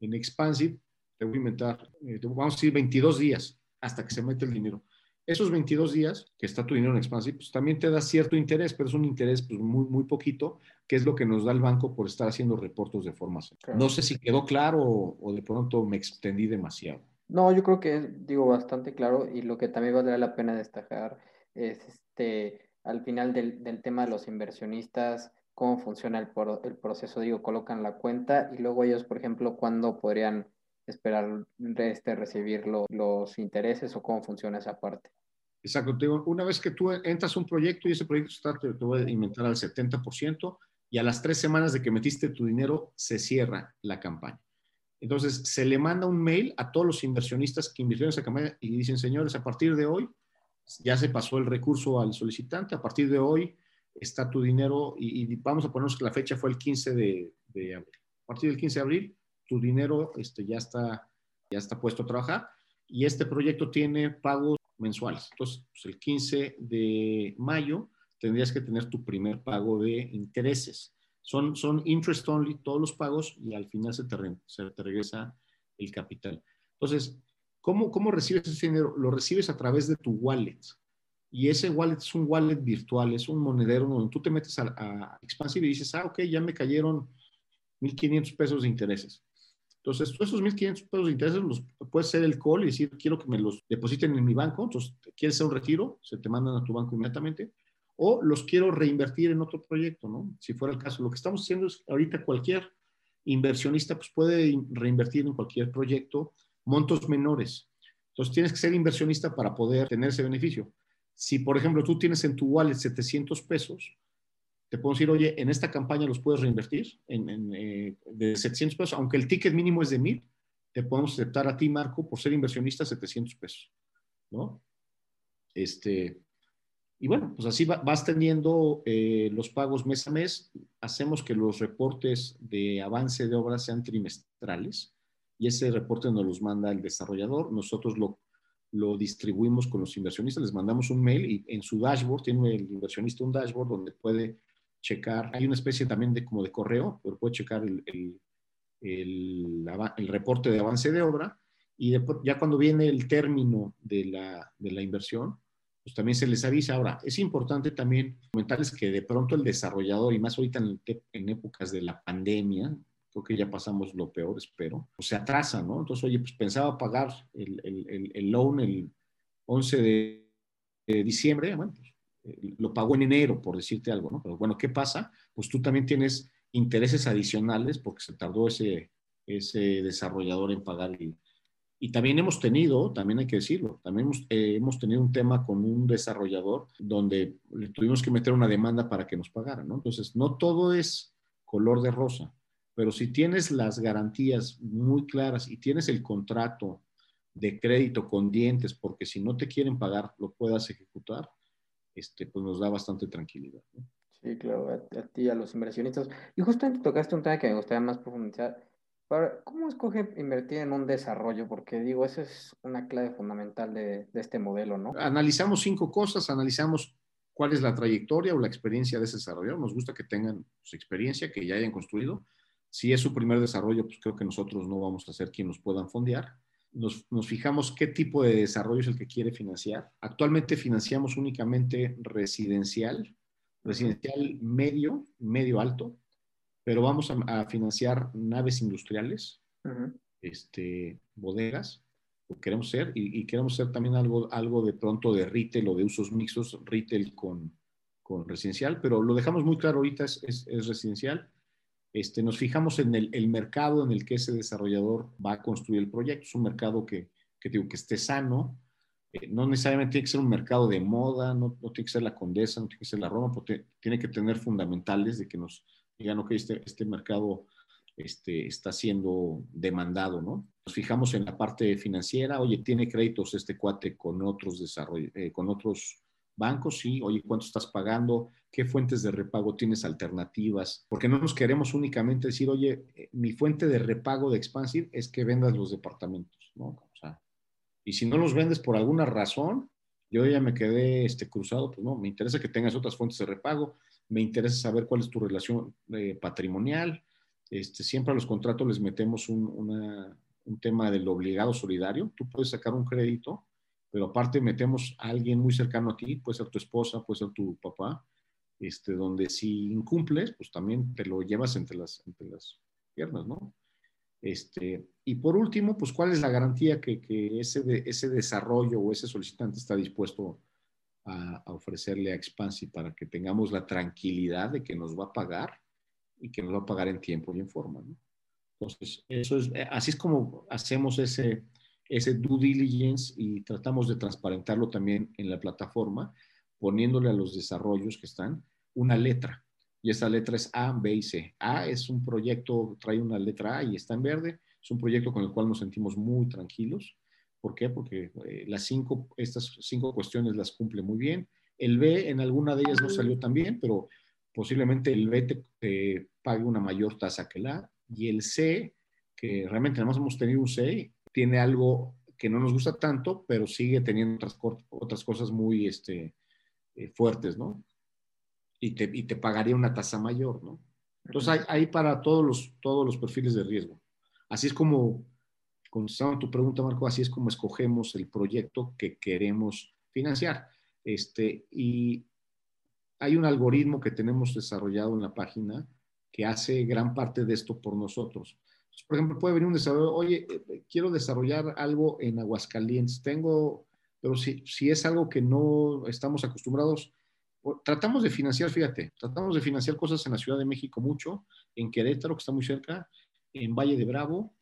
en Expansive, te voy a inventar, eh, vamos a decir 22 días hasta que se mete el dinero esos 22 días que está tu dinero en Expansive, pues también te da cierto interés, pero es un interés pues, muy, muy poquito, que es lo que nos da el banco por estar haciendo reportos de forma. No sé si quedó claro o, de pronto me extendí demasiado. No, yo creo que es, digo, bastante claro y lo que también valdrá la pena destacar es este, al final del, del tema de los inversionistas, cómo funciona el, el proceso, digo, colocan la cuenta y luego ellos, por ejemplo, cuándo podrían esperar este, recibir los intereses o cómo funciona esa parte. Exacto. Una vez que tú entras un proyecto y ese proyecto está, te, voy a inventar al 70% y a las tres semanas de que metiste tu dinero se cierra la campaña. Entonces se le manda un mail a todos los inversionistas que invirtieron en esa campaña y dicen, señores, a partir de hoy ya se pasó el recurso al solicitante, a partir de hoy está tu dinero y, vamos a ponernos que la fecha fue el 15 de, abril. A partir del 15 de abril tu dinero este, ya, está, ya está puesto a trabajar y este proyecto tiene pagos mensuales. Entonces, pues, el 15 de mayo tendrías que tener tu primer pago de intereses. Son, son interest only todos los pagos y al final se te, se te regresa el capital. Entonces, ¿cómo, ¿cómo recibes ese dinero? Lo recibes a través de tu wallet. y ese wallet es un wallet virtual, es un monedero donde tú te metes a, a Expansive y dices, ah, ok, ya me cayeron 1.500 pesos de intereses. Entonces, todos esos 1.500 pesos de intereses los puedes ser el call y decir, quiero que me los depositen en mi banco. Entonces, ¿quieres hacer un retiro? Se te mandan a tu banco inmediatamente. O los quiero reinvertir en otro proyecto, ¿no? Si fuera el caso. Lo que estamos haciendo es, ahorita cualquier inversionista pues puede reinvertir en cualquier proyecto montos menores. Entonces, tienes que ser inversionista para poder tener ese beneficio. Si, por ejemplo, tú tienes en tu wallet 700 pesos, te puedo decir, oye, en esta campaña los puedes reinvertir en, eh, de 700 pesos, aunque el ticket mínimo es de 1000, te podemos aceptar a ti, Marco, por ser inversionista 700 pesos, ¿no? Este, y bueno, pues así vas teniendo eh, los pagos mes a mes. Hacemos que los reportes de avance de obras sean trimestrales y ese reporte nos los manda el desarrollador. Nosotros lo lo distribuimos con los inversionistas, les mandamos un mail y en su dashboard tiene el inversionista un dashboard donde puede checar, hay una especie también de como de correo, pero puede checar el, el, el, reporte de avance de obra y ya cuando viene el término de la, de la inversión, pues también se les avisa. Ahora, es importante también comentarles que de pronto el desarrollador, y más ahorita en, épocas de la pandemia, creo que ya pasamos lo peor, espero, pues se atrasa, ¿no? Entonces, oye, pues pensaba pagar el, el, el loan el 11 de, diciembre, bueno, pues eh, lo pagó en enero, por decirte algo, ¿no? Pero bueno, ¿qué pasa? Pues tú también tienes intereses adicionales porque se tardó ese, ese desarrollador en pagar. Y, y también hemos tenido, también hay que decirlo, también hemos, eh, hemos, tenido un tema con un desarrollador donde le tuvimos que meter una demanda para que nos pagara, ¿no? Entonces, no todo es color de rosa. Pero si tienes las garantías muy claras y tienes el contrato de crédito con dientes, porque si no te quieren pagar, lo puedas ejecutar, este, pues nos da bastante tranquilidad. Sí, claro, a, ti ti, a los inversionistas. Y justamente tocaste un tema que me gustaría más profundizar. ¿Cómo escoge invertir en un desarrollo? Porque digo, esa es una clave fundamental de, de, este modelo, ¿no? Analizamos cinco cosas, analizamos cuál es la trayectoria o la experiencia de ese desarrollador. Nos gusta que tengan su experiencia, que ya hayan construido. Si es su primer desarrollo, pues creo que nosotros no vamos a ser quien nos puedan fondear. Nos, nos, fijamos qué tipo de desarrollo es el que quiere financiar. Actualmente financiamos únicamente residencial, residencial medio, medio alto, pero vamos a, financiar naves industriales, este, bodegas, queremos ser, y, queremos ser también algo, algo de pronto de retail o de usos mixtos, retail con, con residencial, pero lo dejamos muy claro ahorita, es, es, es residencial este, nos fijamos en el, mercado en el que ese desarrollador va a construir el proyecto. Es un mercado que, que digo, que esté sano. Eh, no necesariamente tiene que ser un mercado de moda, no, no, tiene que ser la Condesa, no tiene que ser la Roma, porque tiene que tener fundamentales de que nos digan, ok, este, este mercado este, está siendo demandado, ¿no? Nos fijamos en la parte financiera, oye, tiene créditos este cuate con otros eh, con otros bancos, sí, oye, ¿cuánto estás pagando? ¿Qué fuentes de repago tienes alternativas? Porque no nos queremos únicamente decir, oye, eh, mi fuente de repago de Expansive es que vendas los departamentos, ¿no? O sea, y si no los vendes por alguna razón, yo ya me quedé este, cruzado, pues no, me interesa que tengas otras fuentes de repago, me interesa saber cuál es tu relación eh, patrimonial, este, siempre a los contratos les metemos un, tema del obligado solidario, tú puedes sacar un crédito pero aparte metemos a alguien muy cercano a ti, puede ser tu esposa, puede ser tu papá, este, donde si incumples, pues también te lo llevas entre las, entre las piernas, ¿no? Este, y por último, pues cuál es la garantía que, que ese, de, ese desarrollo o ese solicitante está dispuesto a, a, ofrecerle a Expansi para que tengamos la tranquilidad de que nos va a pagar y que nos va a pagar en tiempo y en forma, ¿no? Entonces, eso es, así es como hacemos ese, ese due diligence y tratamos de transparentarlo también en la plataforma, poniéndole a los desarrollos que están una letra. Y esa letra es A, B y C. A es un proyecto, trae una letra A y está en verde. Es un proyecto con el cual nos sentimos muy tranquilos. ¿Por qué? Porque eh, las cinco, estas cinco cuestiones las cumple muy bien. El B en alguna de ellas no salió tan bien, pero posiblemente el B te, pague una mayor tasa que la A. Y el C, que realmente nada más hemos tenido un C, tiene algo que no nos gusta tanto, pero sigue teniendo otras, otras cosas muy este, eh, fuertes, ¿no? Y te, y te, pagaría una tasa mayor, ¿no? Entonces hay, hay, para todos los, todos los perfiles de riesgo. Así es como, contestando tu pregunta, Marco, así es como escogemos el proyecto que queremos financiar. Este, y hay un algoritmo que tenemos desarrollado en la página que hace gran parte de esto por nosotros. Por ejemplo, puede venir un desarrollador, oye, eh, quiero desarrollar algo en Aguascalientes, tengo, pero si, si es algo que no estamos acostumbrados, tratamos de financiar, fíjate, tratamos de financiar cosas en la Ciudad de México mucho, en Querétaro, que está muy cerca, en Valle de Bravo,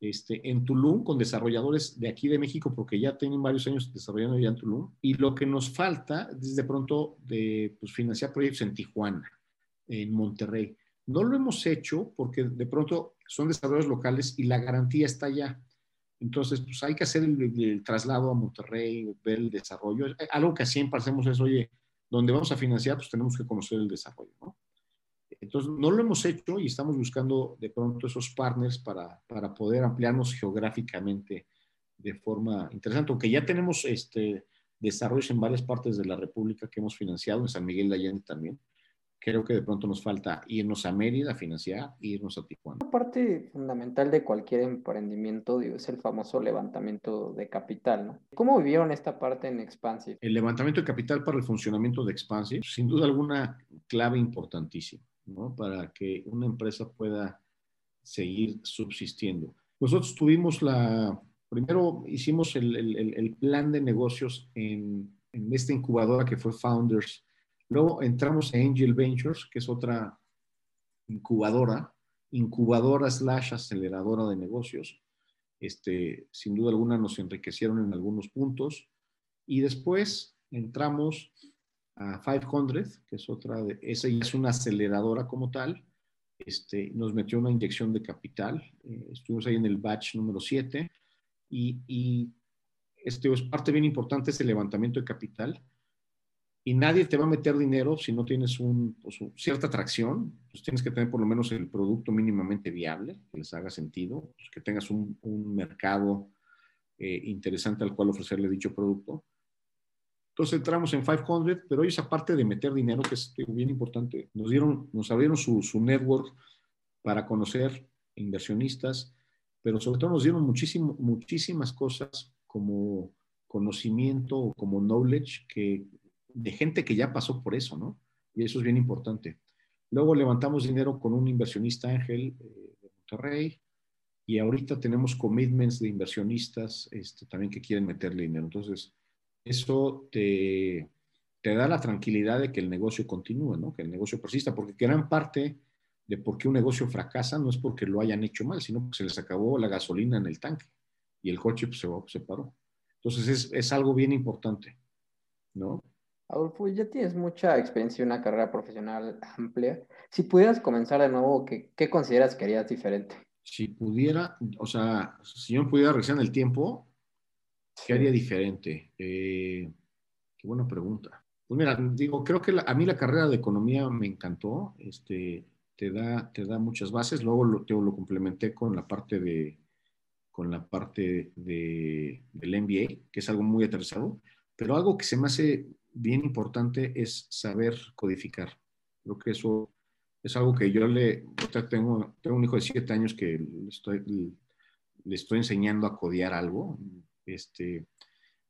este, en Tulum, con desarrolladores de aquí de México, porque ya tienen varios años desarrollando ya en Tulum. Y lo que nos falta es de pronto de pues, financiar proyectos en Tijuana, en Monterrey. No lo hemos hecho porque de pronto son desarrolladores locales y la garantía está allá. Entonces, pues hay que hacer el, el, traslado a Monterrey, ver el desarrollo. Algo que siempre hacemos es, oye, donde vamos a financiar, pues tenemos que conocer el desarrollo, ¿no? Entonces, no lo hemos hecho y estamos buscando de pronto esos partners para, para poder ampliarnos geográficamente de forma interesante, aunque ya tenemos este, desarrollos en varias partes de la República que hemos financiado, en San Miguel de Allende también, creo que de pronto nos falta irnos a Mérida a financiar irnos a Tijuana. Una parte fundamental de cualquier emprendimiento es el famoso levantamiento de capital, ¿no? ¿Cómo vivieron esta parte en Expansive? El levantamiento de capital para el funcionamiento de Expansive, sin duda alguna clave importantísima, ¿no? Para que una empresa pueda seguir subsistiendo. Nosotros tuvimos la, primero hicimos el, el, el plan de negocios en, en esta incubadora que fue Founders Luego entramos a Angel Ventures, que es otra incubadora, incubadora slash aceleradora de negocios. Este, sin duda alguna nos enriquecieron en algunos puntos. Y después entramos a 500, que es otra, de, esa es una aceleradora como tal. Este, nos metió una inyección de capital. Eh, estuvimos ahí en el batch número 7 y, y este es parte bien importante, es el levantamiento de capital y nadie te va a meter dinero si no tienes un, pues, cierta atracción, pues tienes que tener por lo menos el producto mínimamente viable, que les haga sentido, pues, que tengas un, un mercado eh, interesante al cual ofrecerle dicho producto. Entonces entramos en 500, pero ellos aparte de meter dinero, que es bien importante, nos, dieron, nos abrieron su, su network para conocer inversionistas, pero sobre todo nos dieron muchísimo, muchísimas cosas como conocimiento o como knowledge que de gente que ya pasó por eso, ¿no? Y eso es bien importante. Luego levantamos dinero con un inversionista ángel eh, de Monterrey y ahorita tenemos commitments de inversionistas este, también que quieren meterle dinero. Entonces, eso te, te da la tranquilidad de que el negocio continúe, ¿no? Que el negocio persista, porque gran parte de por qué un negocio fracasa no es porque lo hayan hecho mal, sino porque se les acabó la gasolina en el tanque y el coche pues, se, se paró. Entonces, es, es algo bien importante, ¿no? Adolfo, ya tienes mucha experiencia y una carrera profesional amplia. Si pudieras comenzar de nuevo, ¿qué, qué consideras que harías diferente? Si pudiera, o sea, si yo pudiera regresar en el tiempo, ¿qué haría diferente? Eh, qué buena pregunta. Pues mira, digo, creo que a mí la carrera de economía me encantó. Este, te da, te da muchas bases. Luego lo, te, lo complementé con la parte de con la parte de, del MBA, que es algo muy aterrizado, pero algo que se me hace bien importante es saber codificar. Creo que eso es algo que yo le tengo, tengo un hijo de siete años que le estoy, le estoy enseñando a codiar algo. Este,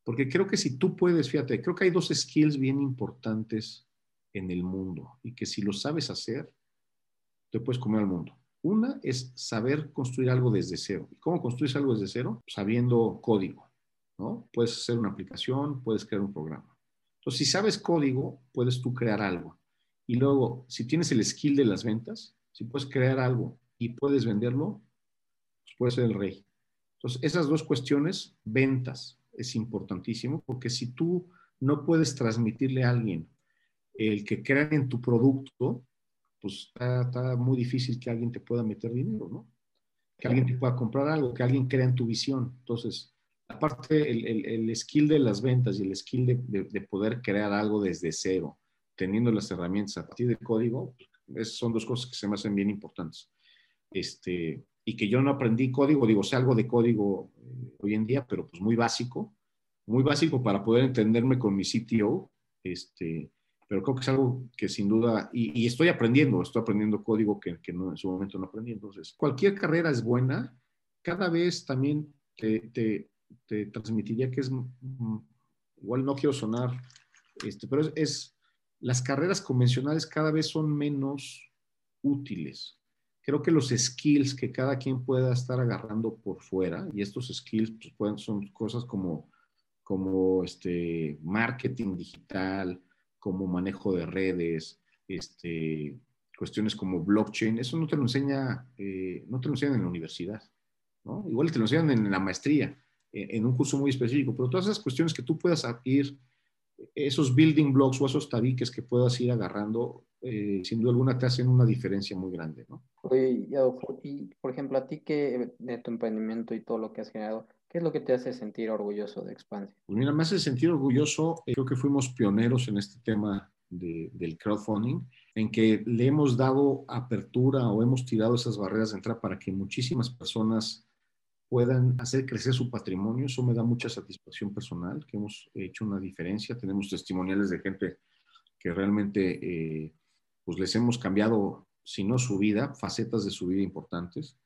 porque creo que si tú puedes, fíjate, creo que hay dos skills bien importantes en el mundo y que si lo sabes hacer, te puedes comer al mundo. Una es saber construir algo desde cero. ¿Y cómo construyes algo desde cero? Sabiendo código, ¿no? Puedes hacer una aplicación, puedes crear un programa. Entonces, si sabes código, puedes tú crear algo. Y luego, si tienes el skill de las ventas, si puedes crear algo y puedes venderlo, pues puedes ser el rey. Entonces, esas dos cuestiones, ventas, es importantísimo, porque si tú no puedes transmitirle a alguien el que crea en tu producto, pues está, muy difícil que alguien te pueda meter dinero, ¿no? Que alguien te pueda comprar algo, que alguien crea en tu visión. Entonces, aparte el, el, skill de las ventas y el skill de, de, poder crear algo desde cero, teniendo las herramientas a partir del código, esas son dos cosas que se me hacen bien importantes. Este, y que yo no aprendí código, digo, sé algo de código eh, hoy en día, pero pues muy básico, muy básico para poder entenderme con mi CTO, este, pero creo que es algo que sin duda, y, estoy aprendiendo, estoy aprendiendo código que, que no, en su momento no aprendí. Entonces, cualquier carrera es buena, cada vez también te, te transmitiría que es, igual no quiero sonar Este, pero es, las carreras convencionales cada vez son menos útiles. Creo que los skills que cada quien pueda estar agarrando por fuera, y estos skills pues, pueden, son cosas como, como este, marketing digital, como manejo de redes, este, cuestiones como blockchain, eso no te lo enseña, eh, no te lo enseñan en la universidad, ¿no? Igual te lo enseñan en la maestría, en un curso muy específico, pero todas esas cuestiones que tú puedas ir, esos building blocks o esos tabiques que puedas ir agarrando, eh, sin duda alguna te hacen una diferencia muy grande, ¿no? y, por ejemplo, a ti que de tu emprendimiento y todo lo que has generado, ¿qué es lo que te hace sentir orgulloso de Expanse? Pues mira, me hace sentir orgulloso, eh, creo que fuimos pioneros en este tema del crowdfunding, en que le hemos dado apertura o hemos tirado esas barreras de entrada para que muchísimas personas puedan hacer crecer su patrimonio. Eso me da mucha satisfacción personal, que hemos hecho una diferencia. Tenemos testimoniales de gente que realmente eh, pues les hemos cambiado, si no su vida, facetas de su vida importantes.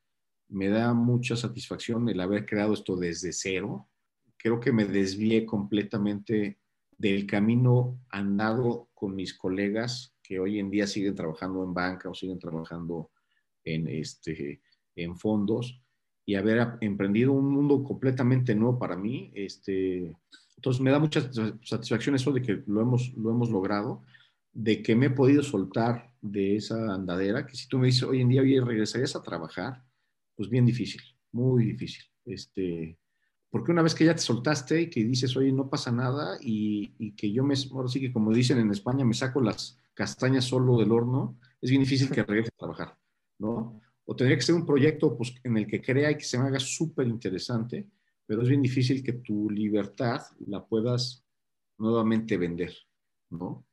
Me da mucha satisfacción el haber creado esto desde cero. Creo que me desvié completamente del camino andado con mis colegas que hoy en día siguen trabajando en banca o siguen trabajando en, este, en fondos y haber emprendido un mundo completamente nuevo para mí. Este, entonces me da mucha satisfacción eso de que lo hemos, lo hemos logrado, de que me he podido soltar de esa andadera, que si tú me dices hoy en día, oye, ¿regresarías a trabajar? Pues bien difícil, muy difícil. Este, porque una vez que ya te soltaste y que dices, oye, no pasa nada, y, y que yo me, ahora sí que como dicen en España, me saco las castañas solo del horno, es bien difícil que regrese a trabajar, ¿no? O tendría que ser un proyecto pues, en el que crea y que se me haga súper interesante, pero es bien difícil que tu libertad la puedas nuevamente vender, ¿no?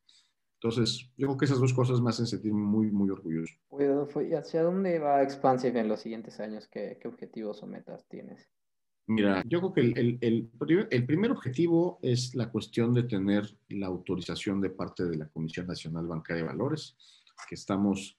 Entonces, yo creo que esas dos cosas me hacen sentirme muy, muy orgulloso. ¿Y hacia dónde va Expansive en los siguientes años? ¿Qué, qué objetivos o metas tienes? Mira, yo creo que el, el, el, primer objetivo es la cuestión de tener la autorización de parte de la Comisión Nacional Bancaria de Valores, que estamos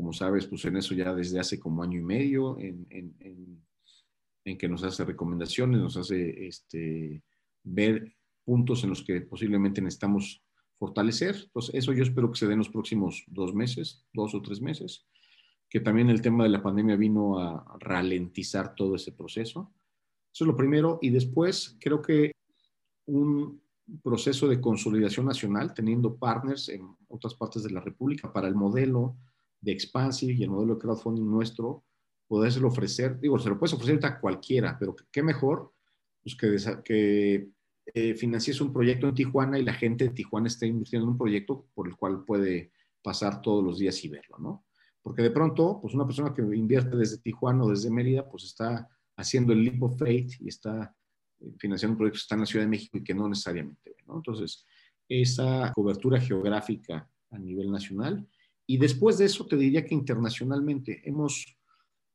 como sabes, pues en eso ya desde hace como año y medio, en, en, que nos hace recomendaciones, nos hace este, ver puntos en los que posiblemente necesitamos fortalecer. Entonces, eso yo espero que se dé en los próximos dos meses, dos o tres meses, que también el tema de la pandemia vino a ralentizar todo ese proceso. Eso es lo primero. Y después creo que un proceso de consolidación nacional, teniendo partners en otras partes de la República para el modelo de Expansive y el modelo de crowdfunding nuestro, podérselo ofrecer, digo, se lo puedes ofrecer a cualquiera, pero qué mejor pues que, que eh, financies un proyecto en Tijuana y la gente de Tijuana esté invirtiendo en un proyecto por el cual puede pasar todos los días y verlo, ¿no? Porque de pronto, pues una persona que invierte desde Tijuana o desde Mérida, pues está haciendo el leap of faith y está eh, financiando un proyecto que está en la Ciudad de México y que no necesariamente, ¿no? Entonces, esa cobertura geográfica a nivel nacional y después de eso, te diría que internacionalmente hemos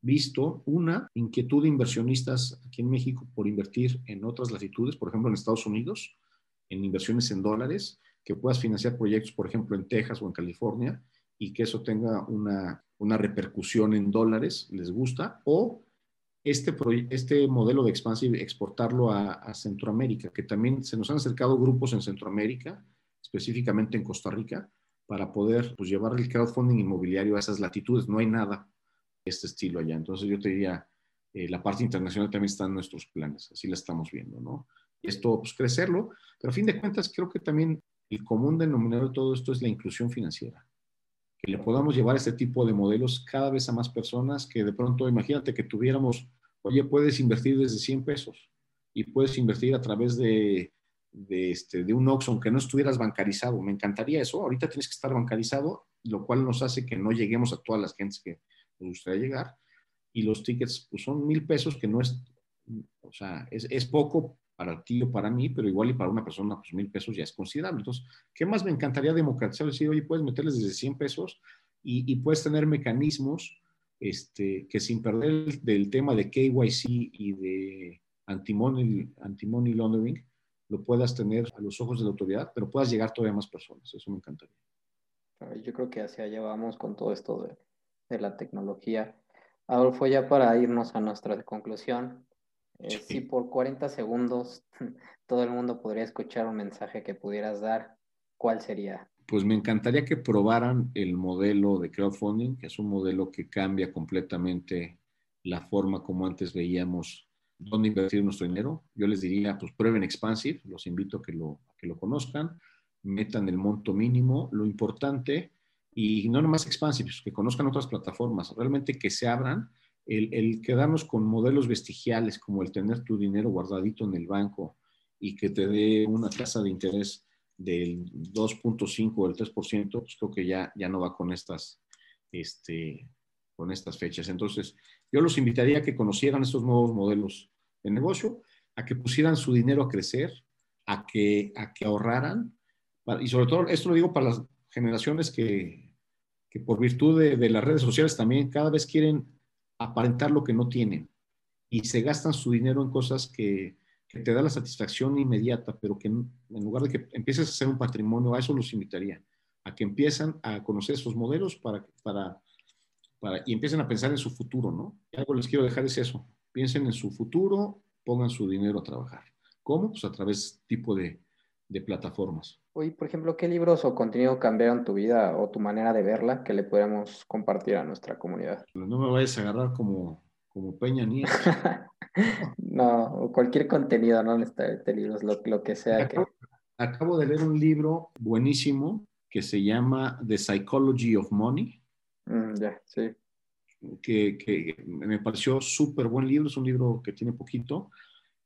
visto una inquietud de inversionistas aquí en México por invertir en otras latitudes, por ejemplo en Estados Unidos, en inversiones en dólares, que puedas financiar proyectos, por ejemplo, en Texas o en California, y que eso tenga una, una repercusión en dólares, les gusta, o este, este modelo de expansión, exportarlo a, a, Centroamérica, que también se nos han acercado grupos en Centroamérica, específicamente en Costa Rica, para poder pues, llevar el crowdfunding inmobiliario a esas latitudes. No hay nada de este estilo allá. Entonces yo te diría, eh, la parte internacional también está en nuestros planes, así la estamos viendo, ¿no? Y esto, pues crecerlo, pero a fin de cuentas creo que también el común denominador de todo esto es la inclusión financiera. Que le podamos llevar este tipo de modelos cada vez a más personas que de pronto, imagínate que tuviéramos, oye, puedes invertir desde 100 pesos y puedes invertir a través de de, este, de un Oxxo, aunque no estuvieras bancarizado. Me encantaría eso. Ahorita tienes que estar bancarizado, lo cual nos hace que no lleguemos a todas las gentes que nos gustaría llegar. Y los tickets pues, son mil pesos, que no es, o sea, es, es, poco para ti o para mí, pero igual y para una persona, pues mil pesos ya es considerable. Entonces, ¿qué más me encantaría democratizar? Decir, oye, puedes meterles desde 100 pesos y, y puedes tener mecanismos este, que sin perder del tema de KYC y de anti-money anti laundering, lo puedas tener a los ojos de la autoridad, pero puedas llegar todavía a más personas. Eso me encantaría. Yo creo que hacia allá vamos con todo esto de, de la tecnología. Adolfo, ya para irnos a nuestra conclusión, eh, si por 40 segundos todo el mundo podría escuchar un mensaje que pudieras dar, ¿cuál sería? Pues me encantaría que probaran el modelo de crowdfunding, que es un modelo que cambia completamente la forma como antes veíamos dónde invertir nuestro dinero. Yo les diría, pues prueben Expansive, los invito a que lo, que lo conozcan, metan el monto mínimo, lo importante, y no nomás Expansive, pues, que conozcan otras plataformas, realmente que se abran, el, el quedarnos con modelos vestigiales como el tener tu dinero guardadito en el banco y que te dé una tasa de interés del 2.5 o el 3%, pues creo que ya, ya no va con estas, este, con estas fechas. Entonces, yo los invitaría a que conocieran estos nuevos modelos de negocio, a que pusieran su dinero a crecer, a que, a que ahorraran, y sobre todo, esto lo digo para las generaciones que, que por virtud de, las redes sociales también cada vez quieren aparentar lo que no tienen y se gastan su dinero en cosas que, que te da la satisfacción inmediata, pero que en, en lugar de que empieces a hacer un patrimonio, a eso los invitaría, a que empiezan a conocer esos modelos para, para, para, y empiecen a pensar en su futuro, ¿no? Y algo les quiero dejar es eso, piensen en su futuro, pongan su dinero a trabajar. ¿Cómo? Pues a través tipo de, de plataformas. Oye, por ejemplo, ¿qué libros o contenido cambiaron tu vida o tu manera de verla que le podríamos compartir a nuestra comunidad? No me vayas a agarrar como, como Peña Nieto. no, cualquier contenido, no necesariamente libros, lo, lo, que sea. Acabo, que... acabo de leer un libro buenísimo que se llama The Psychology of Money. Mm, ya, sí. Que, que, me pareció súper buen libro, es un libro que tiene poquito.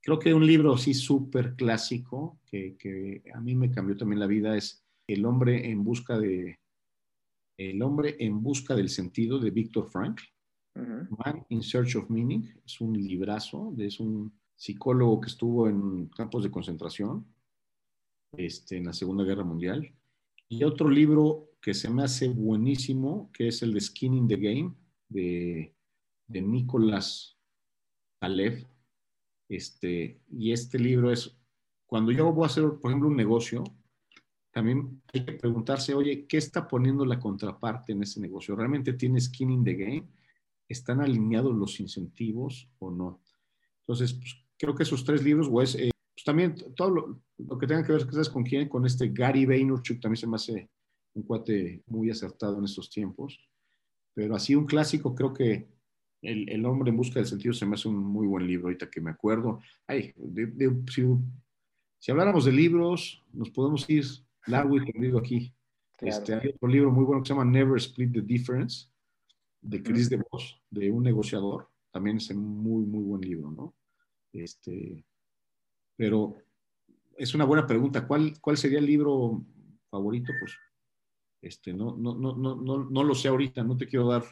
Creo que un libro así súper clásico que, que, a mí me cambió también la vida es El hombre en busca de El hombre en busca del sentido de Víctor Frank. Uh -huh. Man in Search of Meaning, es un librazo, es un psicólogo que estuvo en campos de concentración este, en la Segunda Guerra Mundial. Y otro libro que se me hace buenísimo, que es el de Skin in the Game, de, de Nicolás Taleb. Este, y este libro es, cuando yo voy a hacer, por ejemplo, un negocio, también hay que preguntarse, oye, ¿qué está poniendo la contraparte en ese negocio? ¿Realmente tiene skin in the game? ¿Están alineados los incentivos o no? Entonces, pues, creo que esos tres libros, pues, eh, pues también todo lo, que tenga que ver ¿sabes con quién, con este Gary Vaynerchuk, también se me hace un cuate muy acertado en estos tiempos. Pero así un clásico, creo que el, el, hombre en busca del sentido se me hace un muy buen libro, ahorita que me acuerdo. Ay, de, de, si, si, habláramos de libros, nos podemos ir largo y tendido aquí. Claro. Este, hay otro libro muy bueno que se llama Never Split the Difference, de Chris. DeVos, de un negociador. También es un muy, muy buen libro, ¿no? Este, pero es una buena pregunta. ¿Cuál, cuál sería el libro favorito? Pues este, no, no, no, no, no lo sé ahorita, no te quiero dar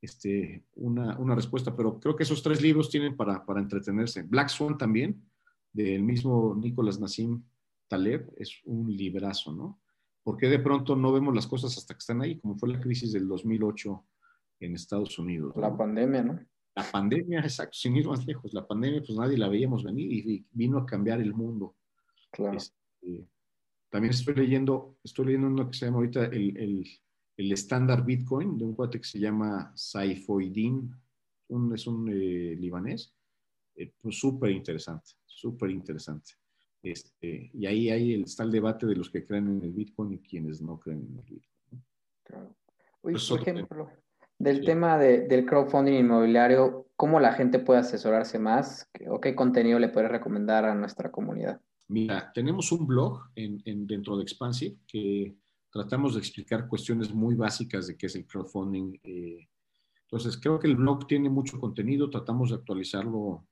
este, una, una, respuesta, pero creo que esos tres libros tienen para, para entretenerse. Black Swan también, del mismo Nicolás Nassim Taleb, es un librazo, ¿no? Porque de pronto no vemos las cosas hasta que están ahí, como fue la crisis del 2008 en Estados Unidos. ¿no? La pandemia, ¿no? La pandemia, exacto, sin ir más lejos. La pandemia, pues nadie la veíamos venir y vino a cambiar el mundo. Claro. Este, también estoy leyendo, estoy leyendo uno que se llama ahorita el, el el estándar Bitcoin de un cuate que se llama Saifoidin, un, es un eh, libanés, eh, pues súper interesante, súper interesante. Este, y ahí, ahí está el debate de los que creen en el Bitcoin y quienes no creen en el Bitcoin. Claro. Oye, pues por ejemplo, tema. del sí. tema de, del crowdfunding inmobiliario, ¿cómo la gente puede asesorarse más o qué contenido le puede recomendar a nuestra comunidad? Mira, tenemos un blog en, en, dentro de Expansive que tratamos de explicar cuestiones muy básicas de qué es el crowdfunding. Eh, entonces, creo que el blog tiene mucho contenido, tratamos de actualizarlo.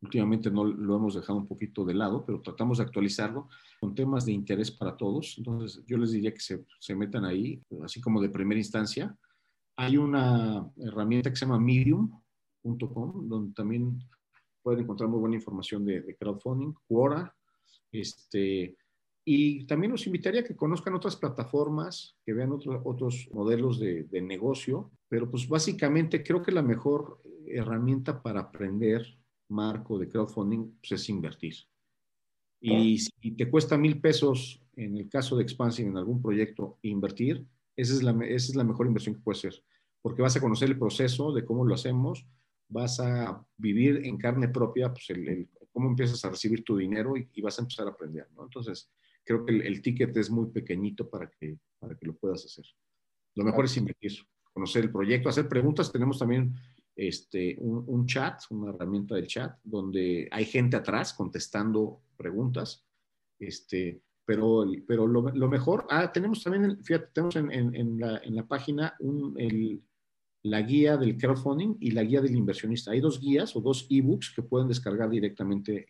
Últimamente no lo hemos dejado un poquito de lado, pero tratamos de actualizarlo con temas de interés para todos. Entonces, yo les diría que se, se metan ahí, así como de primera instancia. Hay una herramienta que se llama medium.com, donde también pueden encontrar muy buena información de, de crowdfunding. Quora, este, y también los invitaría a que conozcan otras plataformas, que vean otro, otros modelos de, de, negocio, pero pues básicamente creo que la mejor herramienta para aprender, Marco, de crowdfunding, pues es invertir. Y si te cuesta mil pesos, en el caso de Expansive, en algún proyecto, invertir, esa es, la, esa es la mejor inversión que puede ser, porque vas a conocer el proceso de cómo lo hacemos, vas a vivir en carne propia pues el, el, cómo empiezas a recibir tu dinero y, y vas a empezar a aprender, ¿no? Entonces, creo que el, ticket es muy pequeñito para que, para que lo puedas hacer. Lo mejor es invertir, conocer el proyecto, hacer preguntas. Tenemos también este, un, chat, una herramienta del chat, donde hay gente atrás contestando preguntas. Este, pero, pero lo, mejor, ah, tenemos también, fíjate, tenemos en, en, la, en la, página un, el, la guía del crowdfunding y la guía del inversionista. Hay dos guías o dos ebooks que pueden descargar directamente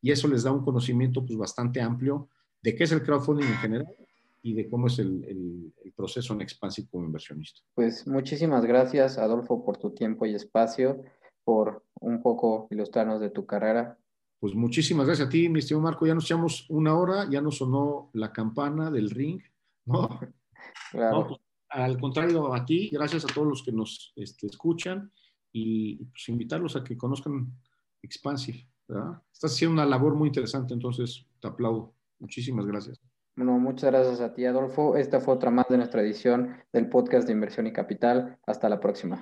y eso les da un conocimiento pues, bastante amplio de qué es el crowdfunding en general y de cómo es el, el, proceso en Expansive como inversionista. Pues muchísimas gracias, Adolfo, por tu tiempo y espacio, por un poco ilustrarnos de tu carrera. Pues muchísimas gracias a ti, mi estimado Marco. Ya nos echamos una hora, ya nos sonó la campana del ring, ¿no? Claro. Pues, al contrario, a ti, gracias a todos los que nos este, escuchan y pues, invitarlos a que conozcan Expansive. ¿verdad? Estás haciendo una labor muy interesante, entonces te aplaudo. Muchísimas gracias. Bueno, muchas gracias a ti, Adolfo. Esta fue otra más de nuestra edición del podcast de Inversión y Capital. Hasta la próxima.